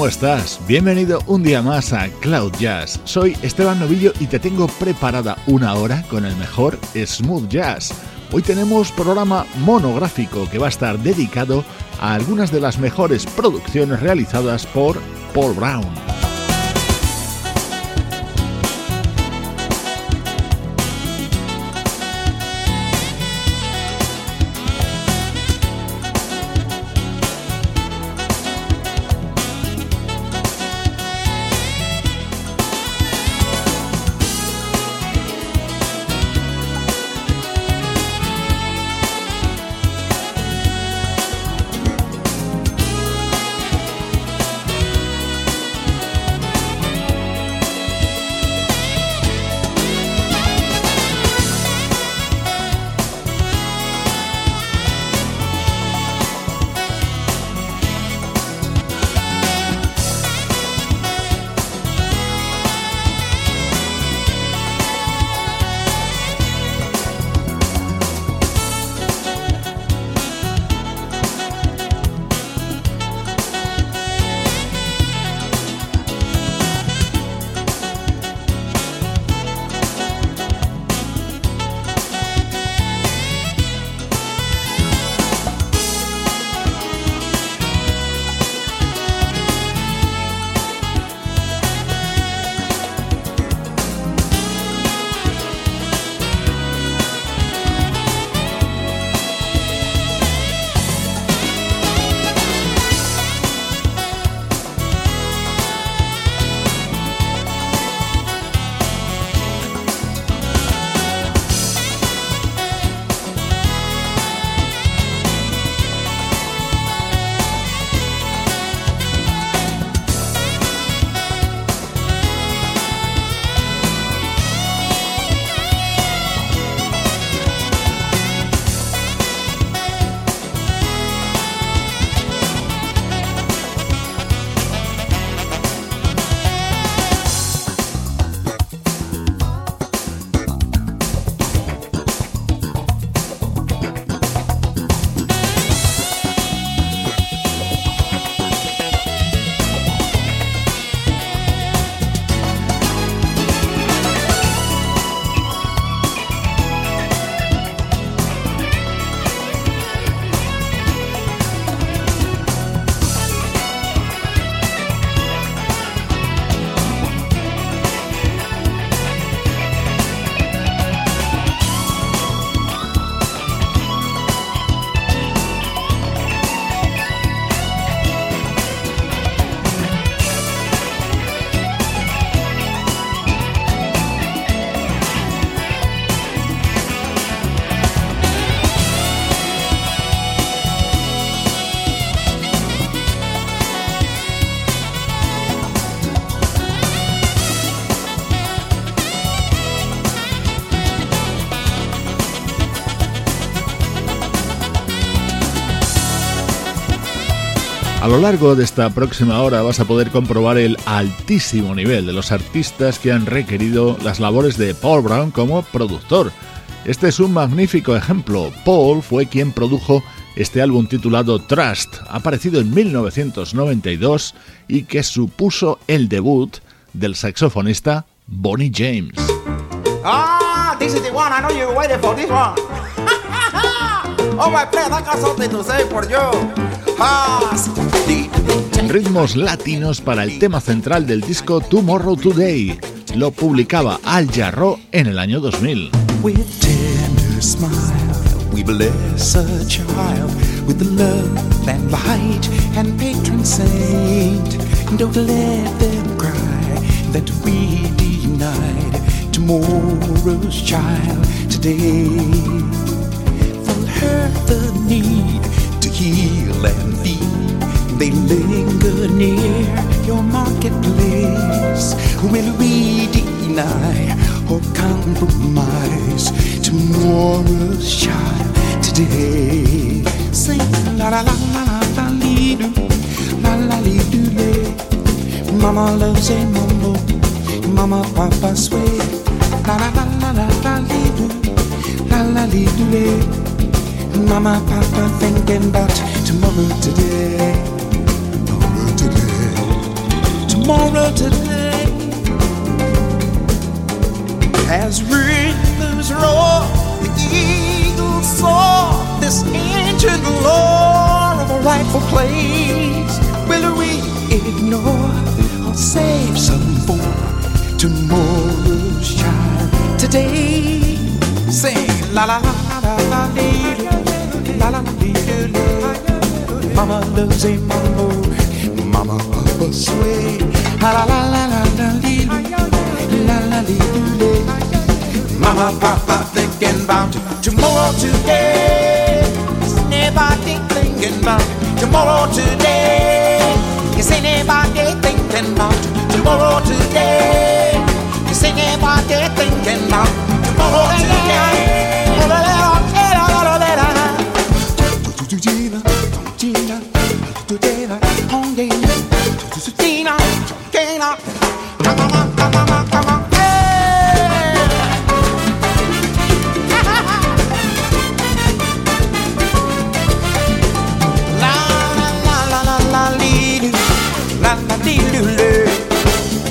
¿Cómo estás? Bienvenido un día más a Cloud Jazz. Soy Esteban Novillo y te tengo preparada una hora con el mejor smooth jazz. Hoy tenemos programa monográfico que va a estar dedicado a algunas de las mejores producciones realizadas por Paul Brown. Lo largo de esta próxima hora vas a poder comprobar el altísimo nivel de los artistas que han requerido las labores de Paul Brown como productor. Este es un magnífico ejemplo. Paul fue quien produjo este álbum titulado Trust, aparecido en 1992 y que supuso el debut del saxofonista Bonnie James ritmos latinos para el tema central del disco Tomorrow Today. Lo publicaba Al Jarro en el año 2000. child Mama loves a mambo, mama papa sway. La la la la la la lee doo, la la lee doo lay. Mama papa thinking about tomorrow today tomorrow today. As rhythms roar, the eagle soar, this ancient lore of a rightful place. Will we ignore or save some for tomorrow's child. Today, sing la la la la la dee doo, la la dee doo doo. Mama loves a mambo, mama papa sway. La la la la la dee doo, la la dee doo doo. Mama papa thinking about tomorrow today. Everybody thinking about tomorrow today. Is anybody thinking? thinking about tomorrow today. You're singing what they're thinking about tomorrow today.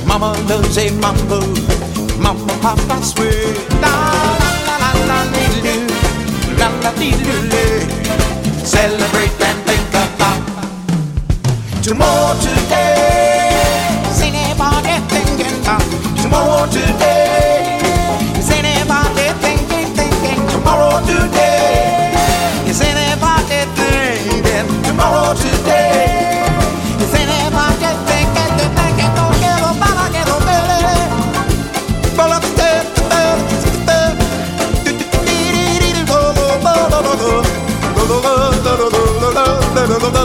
Mama loves a mambo, mama papa swear. La la la la dee la la dee Celebrate and think about tomorrow today. Is anybody thinking about tomorrow today?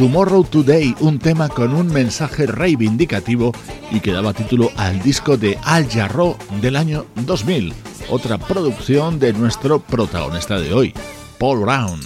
Tomorrow Today, un tema con un mensaje reivindicativo y que daba título al disco de Al Jarro del año 2000, otra producción de nuestro protagonista de hoy, Paul Brown.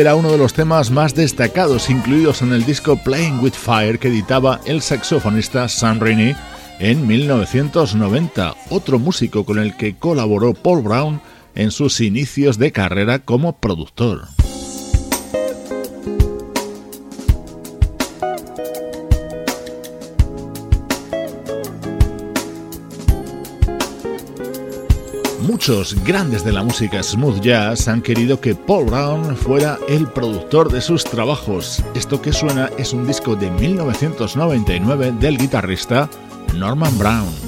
Era uno de los temas más destacados incluidos en el disco Playing with Fire que editaba el saxofonista Sam Rainey en 1990, otro músico con el que colaboró Paul Brown en sus inicios de carrera como productor. Muchos grandes de la música smooth jazz han querido que Paul Brown fuera el productor de sus trabajos. Esto que suena es un disco de 1999 del guitarrista Norman Brown.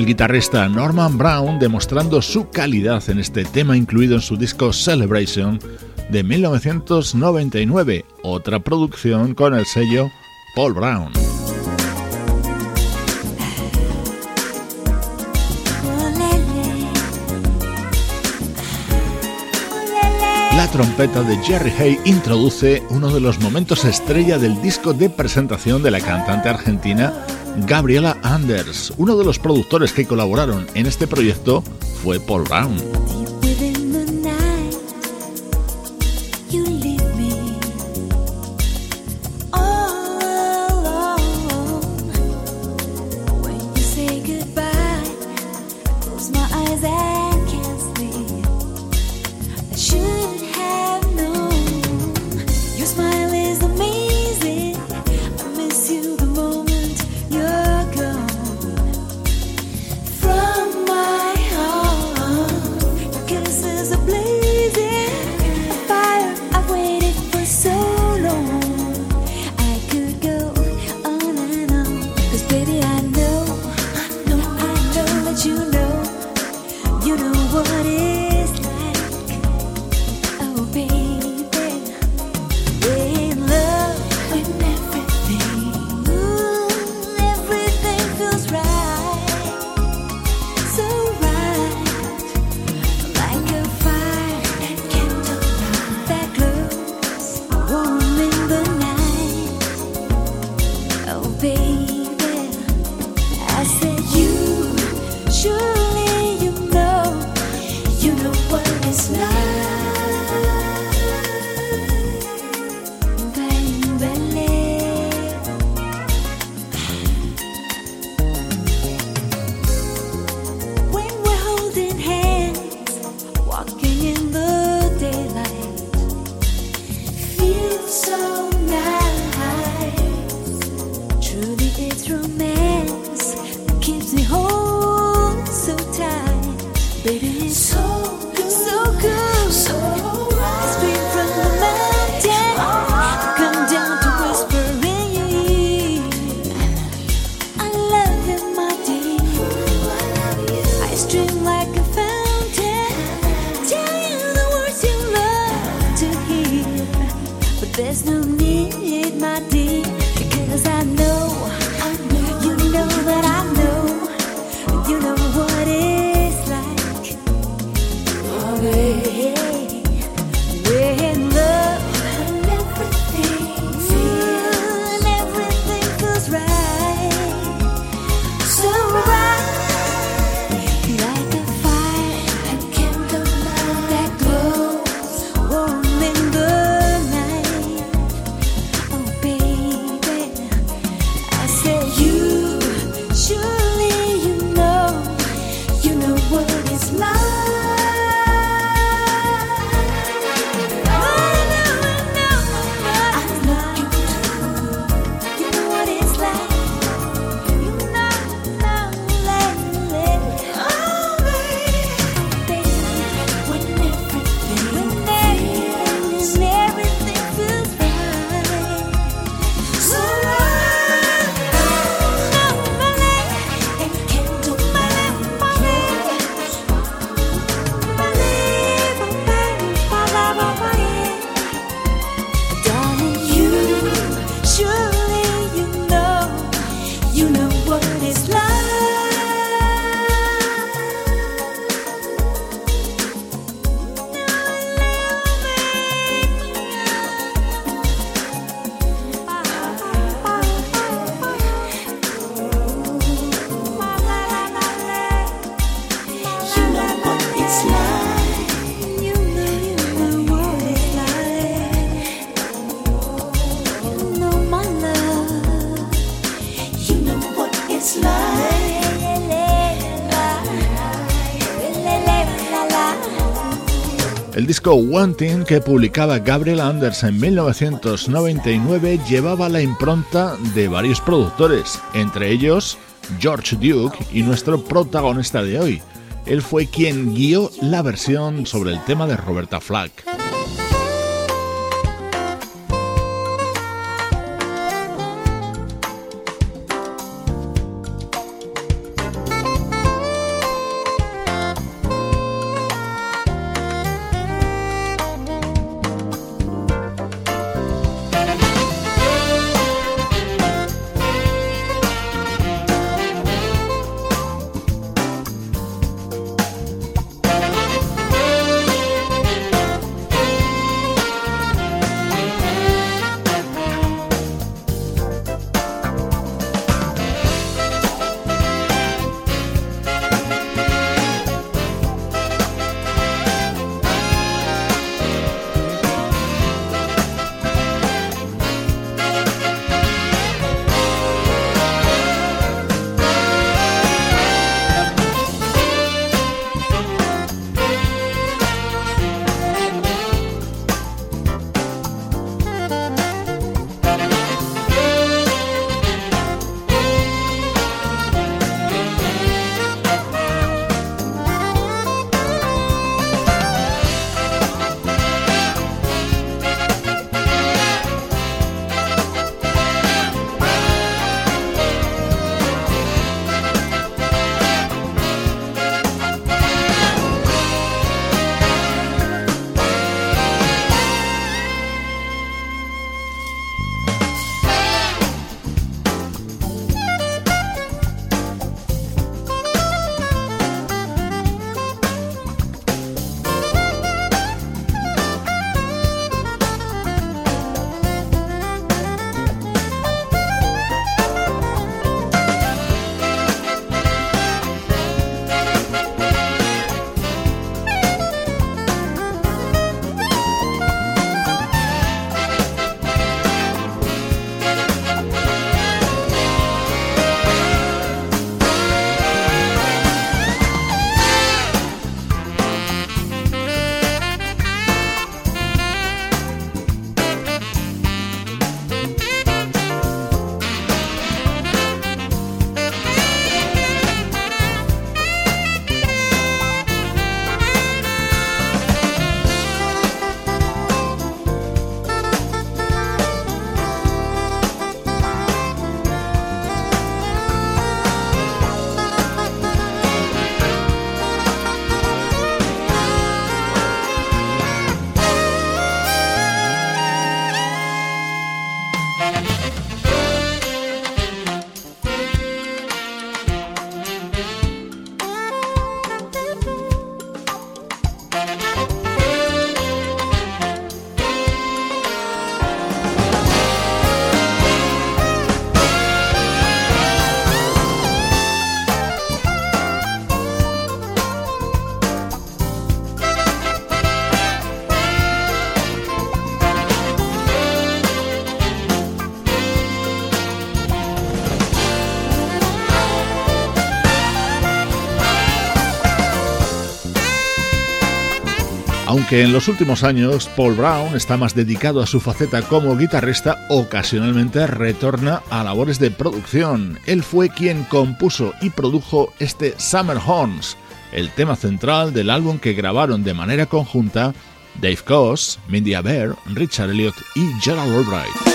El guitarrista Norman Brown demostrando su calidad en este tema incluido en su disco Celebration de 1999, otra producción con el sello Paul Brown. La trompeta de Jerry Hay introduce uno de los momentos estrella del disco de presentación de la cantante argentina Gabriela Anders. Uno de los productores que colaboraron en este proyecto fue Paul Brown. Wanting que publicaba Gabriel Anders en 1999 llevaba la impronta de varios productores, entre ellos George Duke y nuestro protagonista de hoy. Él fue quien guió la versión sobre el tema de Roberta Flack. Aunque en los últimos años Paul Brown está más dedicado a su faceta como guitarrista, ocasionalmente retorna a labores de producción. Él fue quien compuso y produjo este Summer Horns, el tema central del álbum que grabaron de manera conjunta Dave Koz, Mindy Aber, Richard Elliott y Gerald Albright.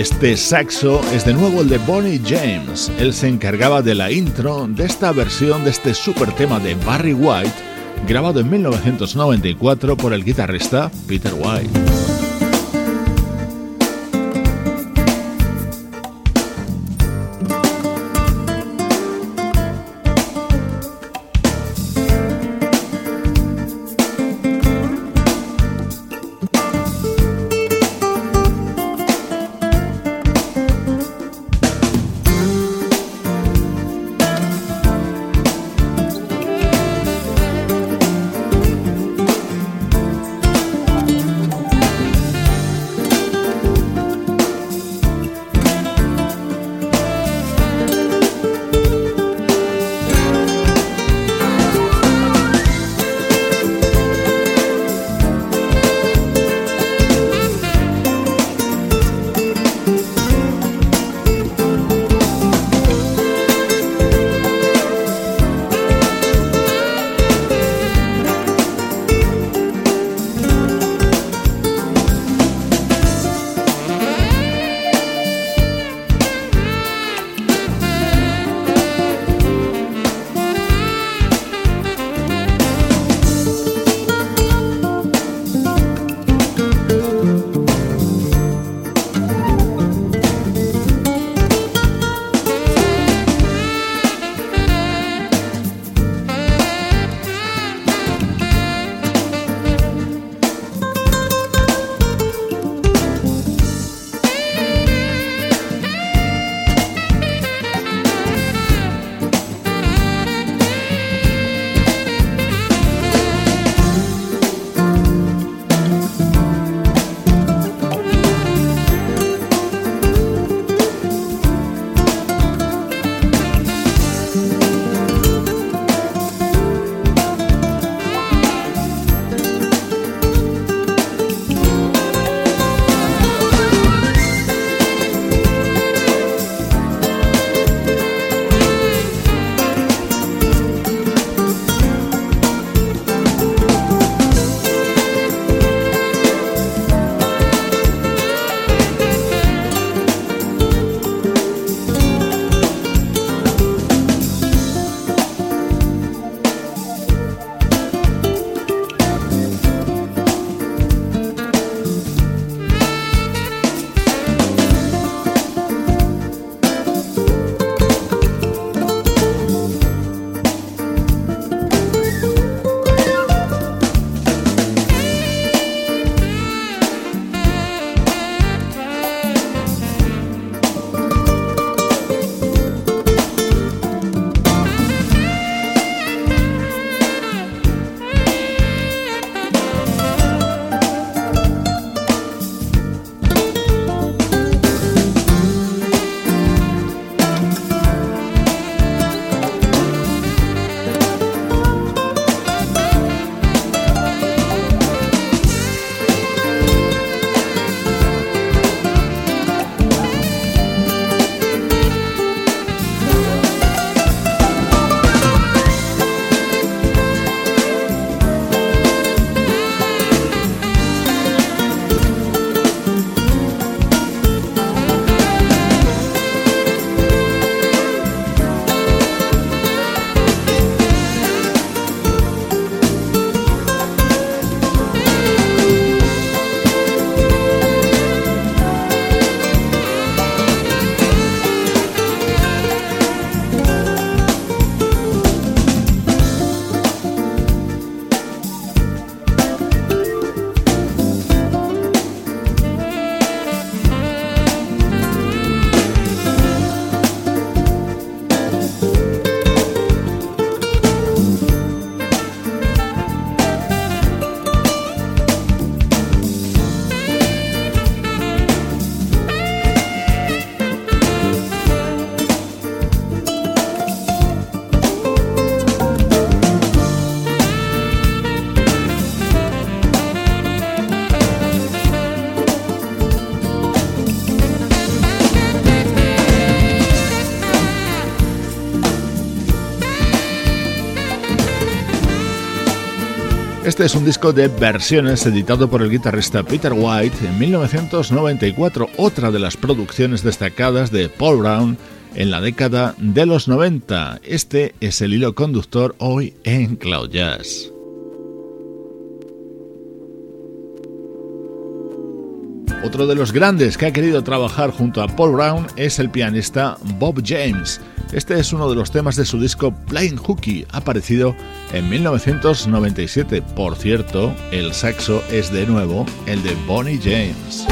Este saxo es de nuevo el de Bonnie James. Él se encargaba de la intro de esta versión de este super tema de Barry White, grabado en 1994 por el guitarrista Peter White. Este es un disco de versiones editado por el guitarrista Peter White en 1994, otra de las producciones destacadas de Paul Brown en la década de los 90. Este es el hilo conductor hoy en Cloud Jazz. Otro de los grandes que ha querido trabajar junto a Paul Brown es el pianista Bob James. Este es uno de los temas de su disco Playing Hooky, aparecido en 1997. Por cierto, el saxo es de nuevo el de Bonnie James.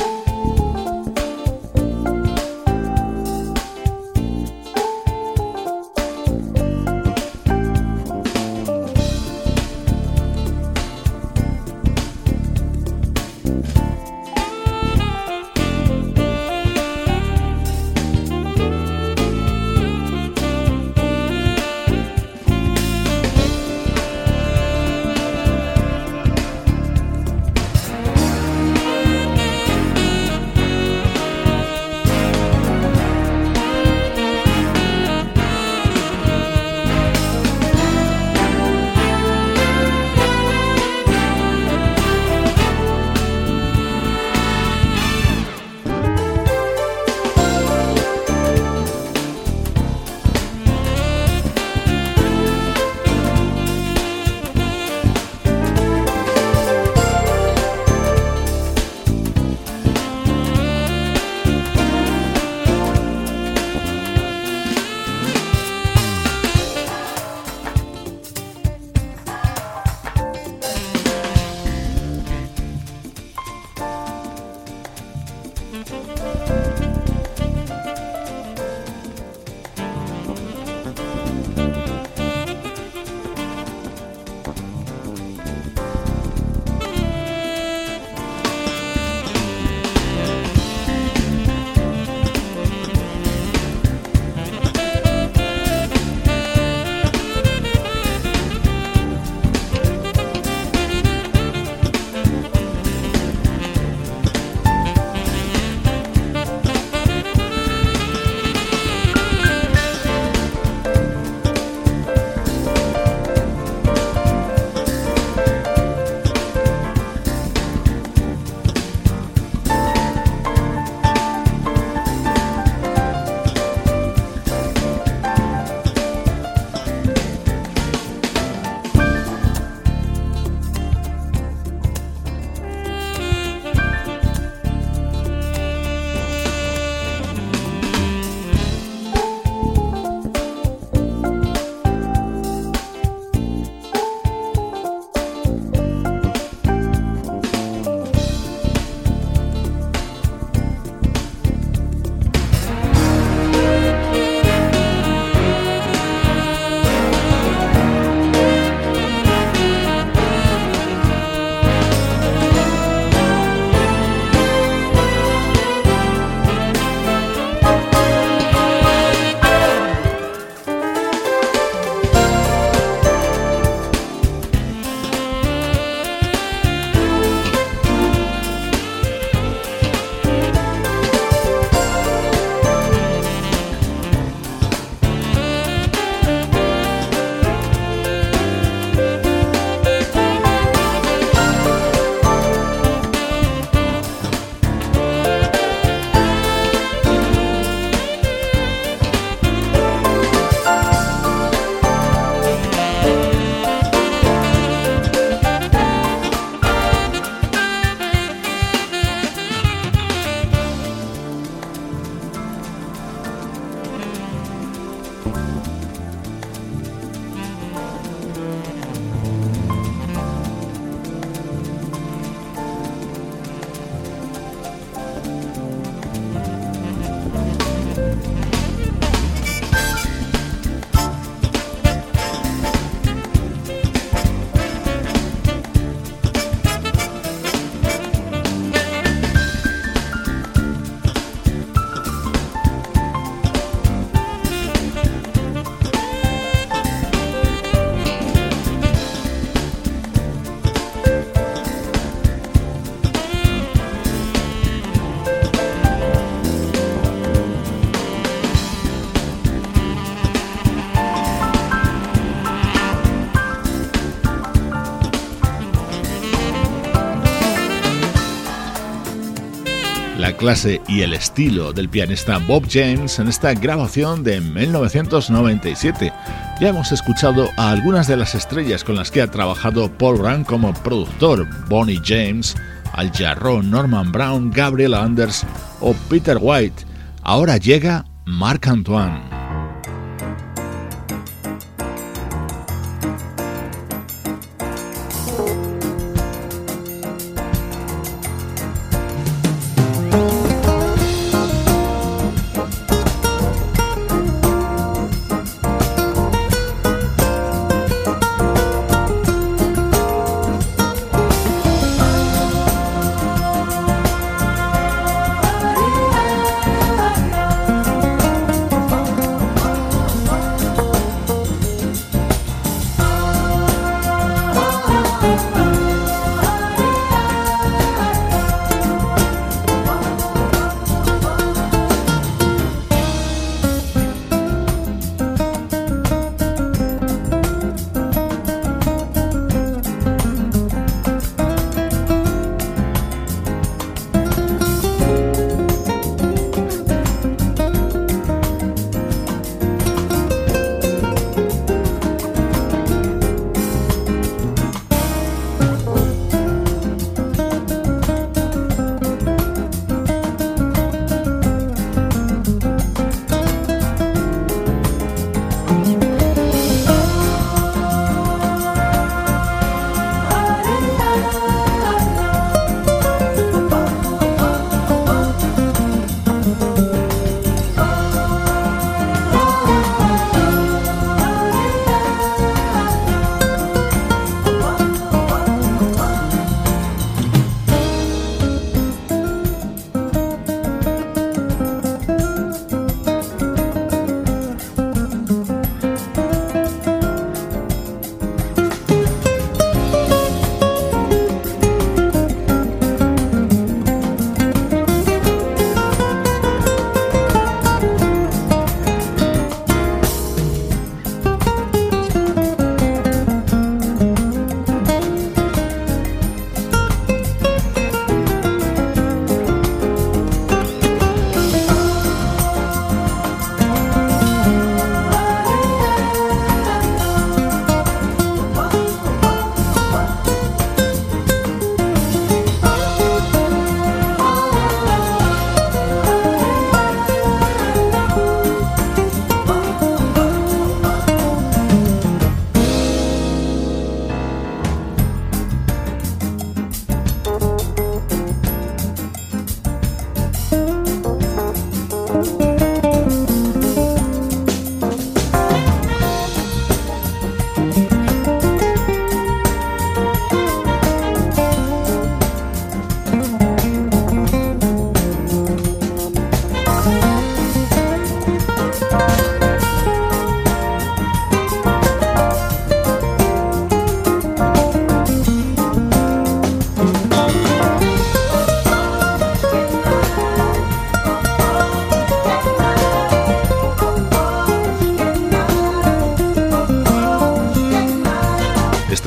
Clase y el estilo del pianista Bob James en esta grabación de 1997. Ya hemos escuchado a algunas de las estrellas con las que ha trabajado Paul Brown como productor, Bonnie James, Al Jarreau, Norman Brown, Gabriel Anders o Peter White. Ahora llega Marc Antoine.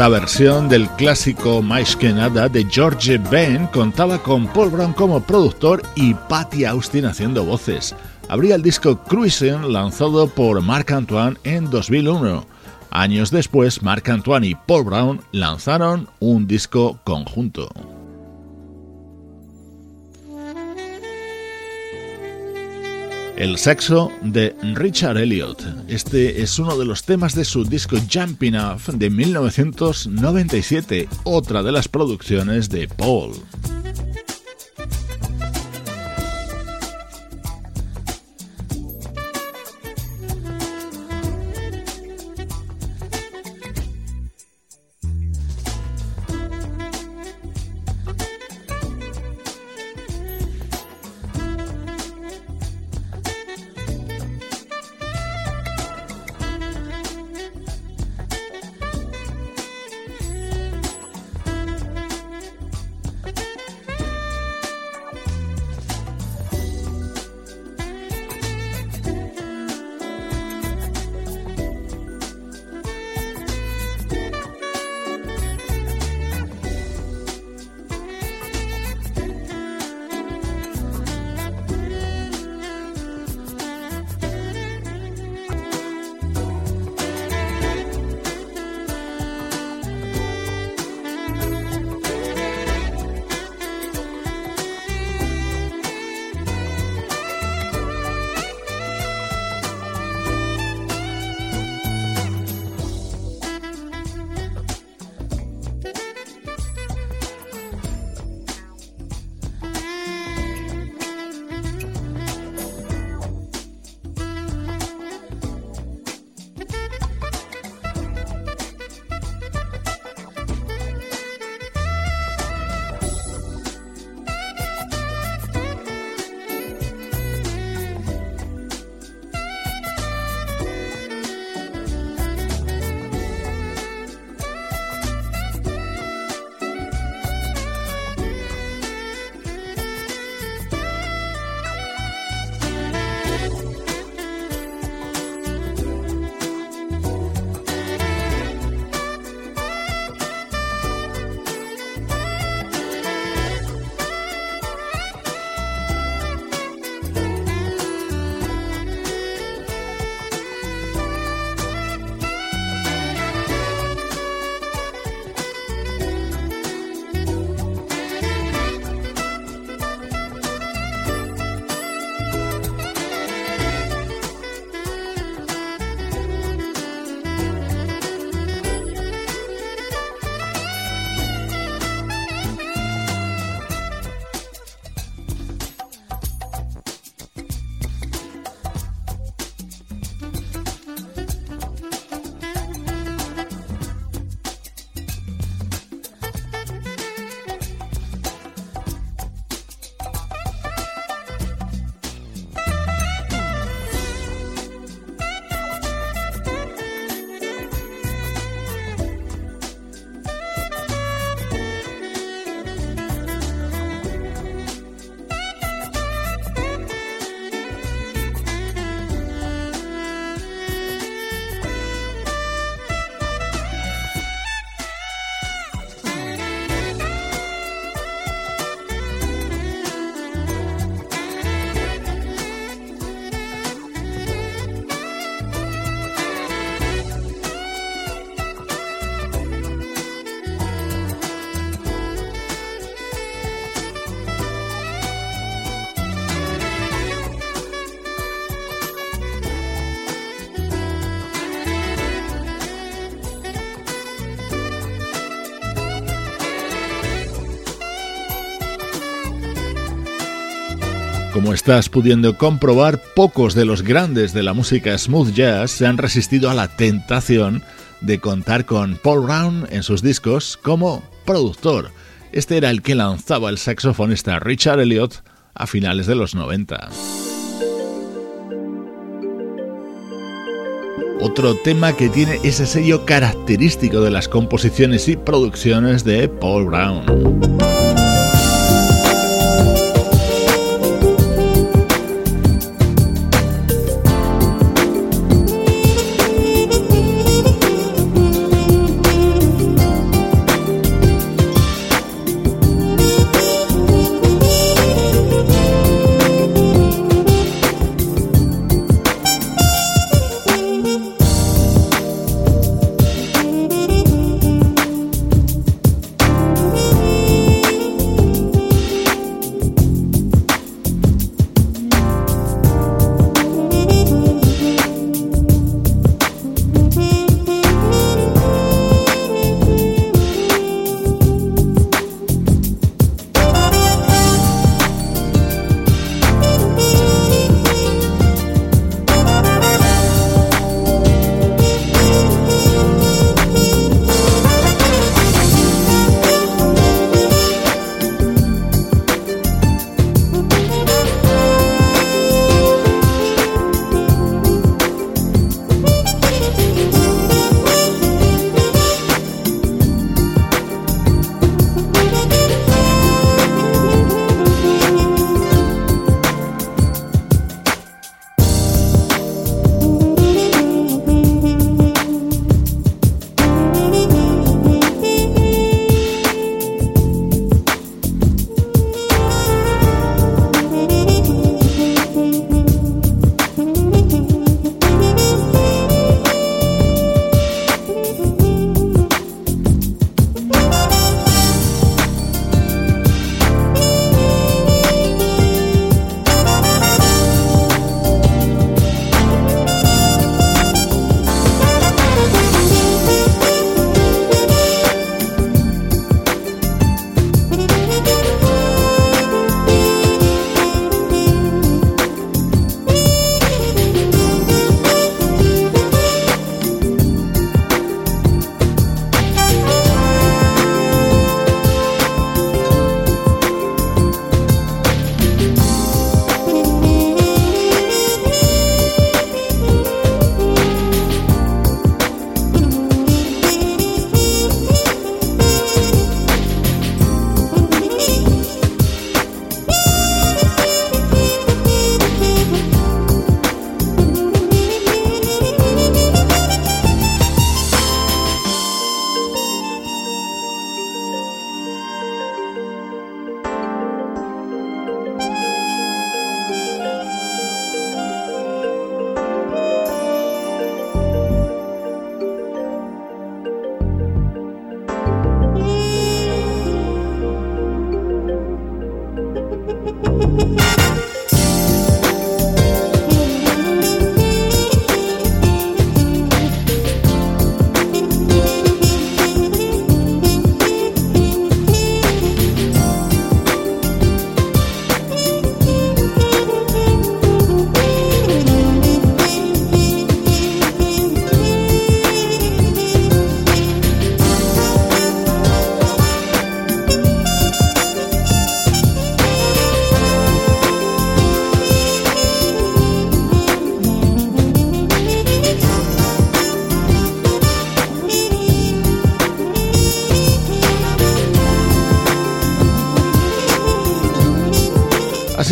La versión del clásico Mais que nada de George Ben contaba con Paul Brown como productor y Patty Austin haciendo voces. Abría el disco Cruising lanzado por Marc Antoine en 2001. Años después, Marc Antoine y Paul Brown lanzaron un disco conjunto. El sexo de Richard Elliot. Este es uno de los temas de su disco Jumping Off de 1997, otra de las producciones de Paul. Como estás pudiendo comprobar, pocos de los grandes de la música smooth jazz se han resistido a la tentación de contar con Paul Brown en sus discos como productor. Este era el que lanzaba el saxofonista Richard Elliot a finales de los 90. Otro tema que tiene ese sello característico de las composiciones y producciones de Paul Brown.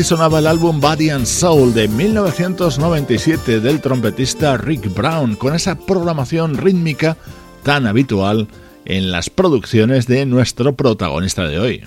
Sonaba el álbum Body and Soul de 1997 del trompetista Rick Brown, con esa programación rítmica tan habitual en las producciones de nuestro protagonista de hoy.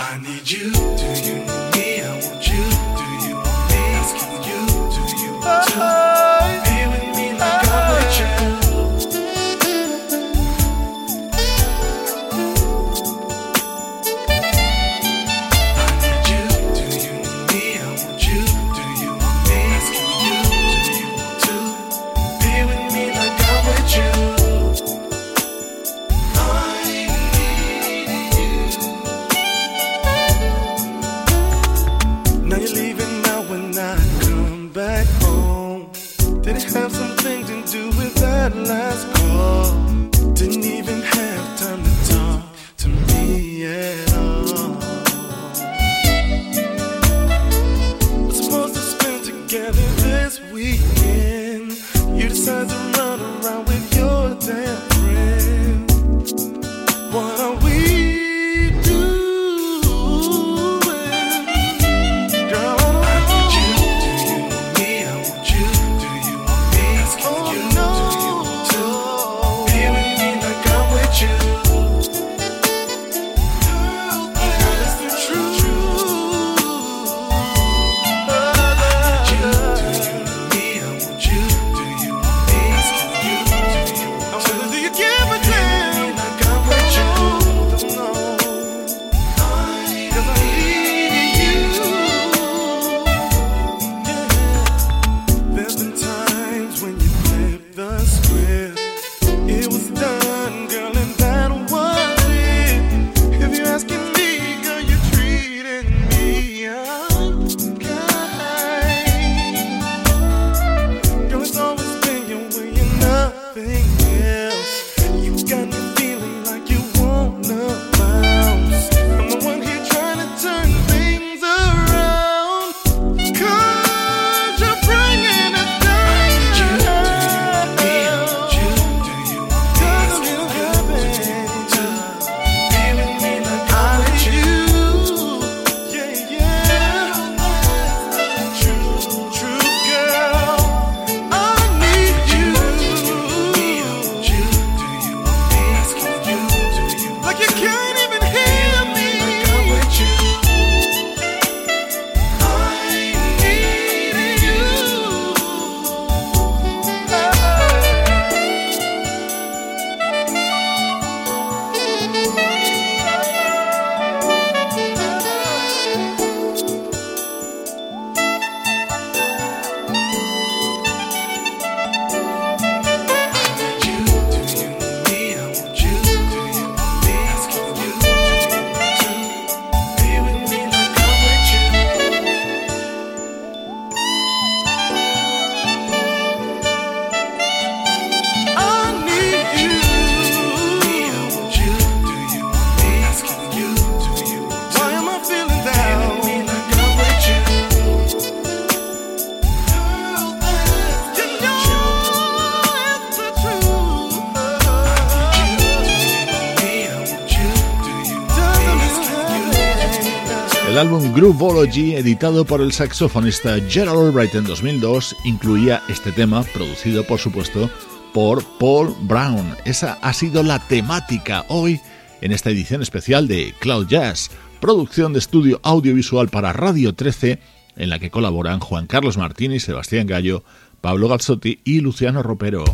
Grooveology, editado por el saxofonista Gerald Albright en 2002, incluía este tema, producido por supuesto por Paul Brown. Esa ha sido la temática hoy en esta edición especial de Cloud Jazz, producción de estudio audiovisual para Radio 13, en la que colaboran Juan Carlos Martini, Sebastián Gallo, Pablo Gazzotti y Luciano Ropero.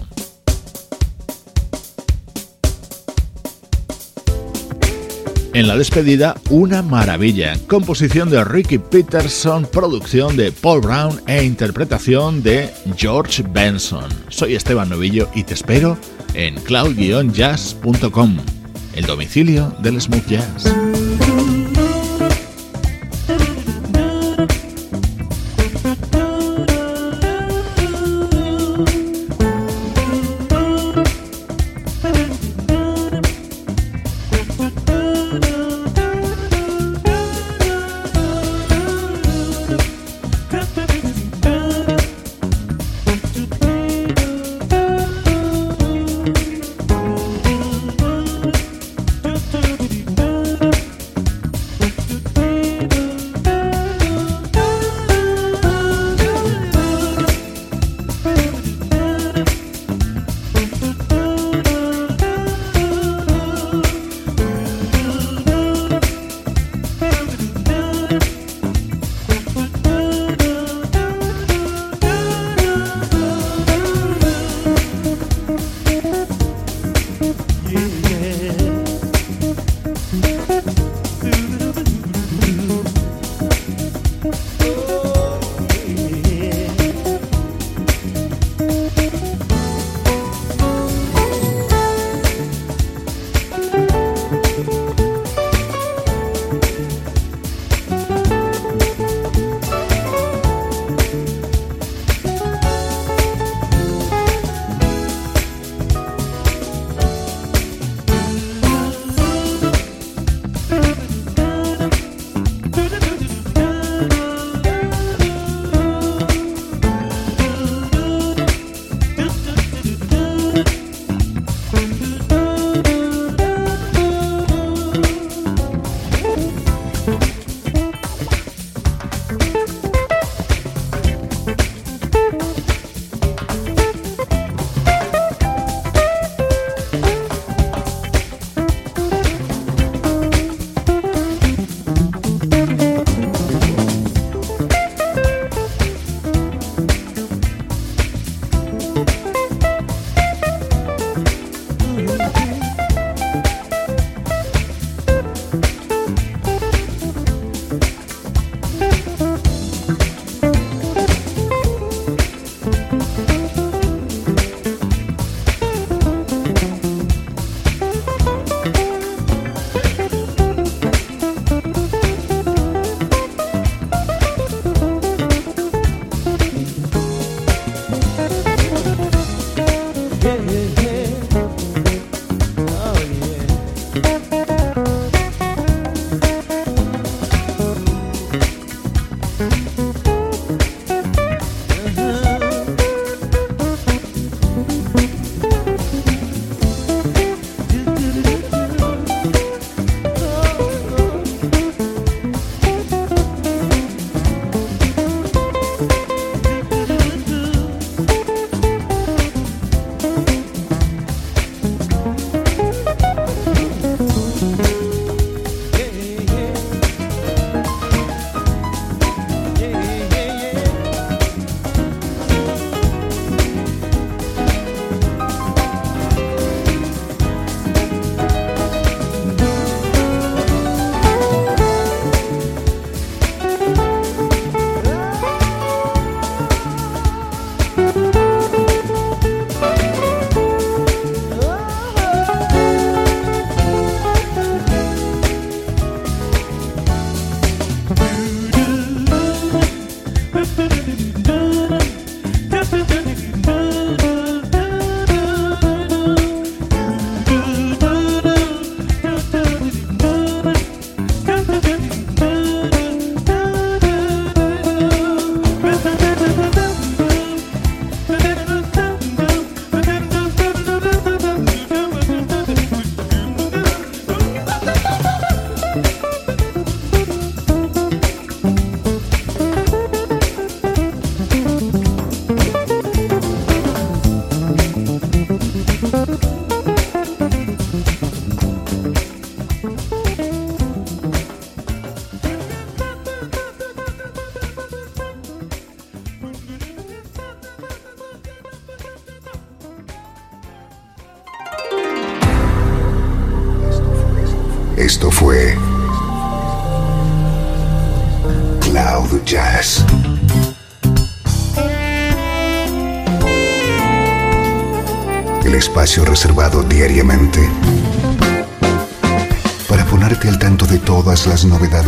En la despedida, una maravilla. Composición de Ricky Peterson, producción de Paul Brown e interpretación de George Benson. Soy Esteban Novillo y te espero en cloud-jazz.com, el domicilio del smooth jazz.